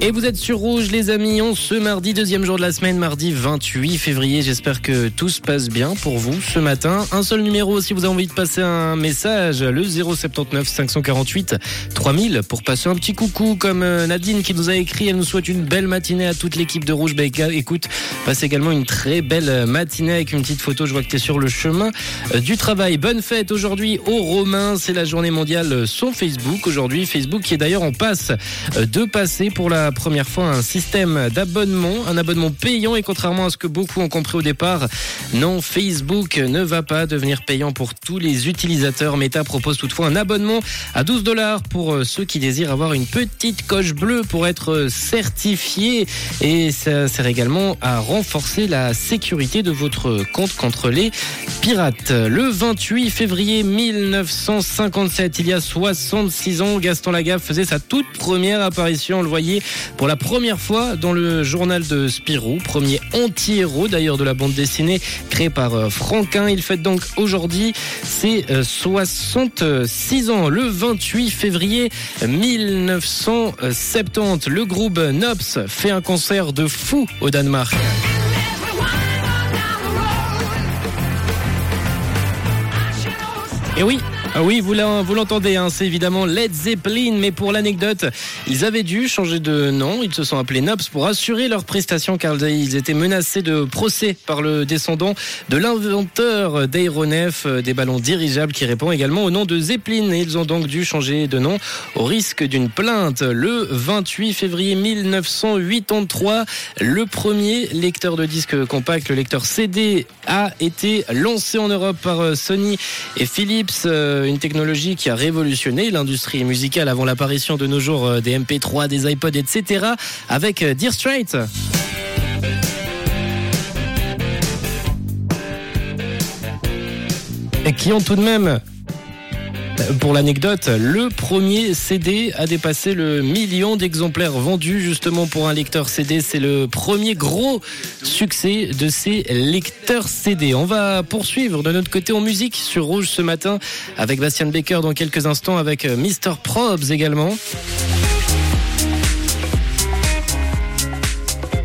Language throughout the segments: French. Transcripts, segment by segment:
Et vous êtes sur Rouge, les amis. On ce mardi, deuxième jour de la semaine, mardi 28 février. J'espère que tout se passe bien pour vous ce matin. Un seul numéro si vous avez envie de passer un message, le 079 548 3000 pour passer un petit coucou comme euh, Nadine qui nous a écrit. Elle nous souhaite une belle matinée à toute l'équipe de Rouge. Bah, écoute, passe également une très belle matinée avec une petite photo. Je vois que tu es sur le chemin euh, du travail. Bonne fête aujourd'hui aux Romains. C'est la journée mondiale sur Facebook aujourd'hui. Facebook qui est d'ailleurs en passe euh, de passer pour la première fois un système d'abonnement, un abonnement payant et contrairement à ce que beaucoup ont compris au départ, non, Facebook ne va pas devenir payant pour tous les utilisateurs. Meta propose toutefois un abonnement à 12 dollars pour euh, ceux qui désirent avoir une petite coche bleue pour être certifié et ça sert également à renforcer la sécurité de votre compte contre les pirates. Le 28 février 1957, il y a 66 ans, Gaston Lagaffe faisait sa toute première apparition, on le voyait pour la première fois dans le journal de Spirou, premier anti-héros d'ailleurs de la bande dessinée créée par euh, Franquin. Il fête donc aujourd'hui ses 66 euh, ans, le 28 février 1970. Le groupe Nops fait un concert de fou au Danemark. Et oui, oui, vous l'entendez, hein, c'est évidemment Led Zeppelin, mais pour l'anecdote, ils avaient dû changer de nom, ils se sont appelés Nops pour assurer leur prestation car ils étaient menacés de procès par le descendant de l'inventeur d'aéronefs euh, des ballons dirigeables qui répond également au nom de Zeppelin ils ont donc dû changer de nom au risque d'une plainte. Le 28 février 1983, le premier lecteur de disques compact, le lecteur CD, a été lancé en Europe par euh, Sony et Philips euh, une technologie qui a révolutionné l'industrie musicale avant l'apparition de nos jours euh, des MP3, des iPods, etc. avec euh, Dear Straight. Et qui ont tout de même pour l'anecdote, le premier CD a dépassé le million d'exemplaires vendus justement pour un lecteur CD. C'est le premier gros succès de ces lecteurs CD. On va poursuivre de notre côté en musique sur Rouge ce matin avec Bastian Baker dans quelques instants avec Mr. Probs également.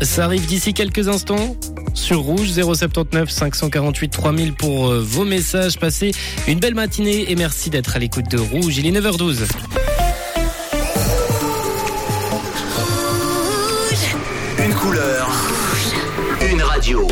Ça arrive d'ici quelques instants sur Rouge 079 548 3000 pour euh, vos messages. Passez une belle matinée et merci d'être à l'écoute de Rouge. Il est 9h12. Une couleur, une radio.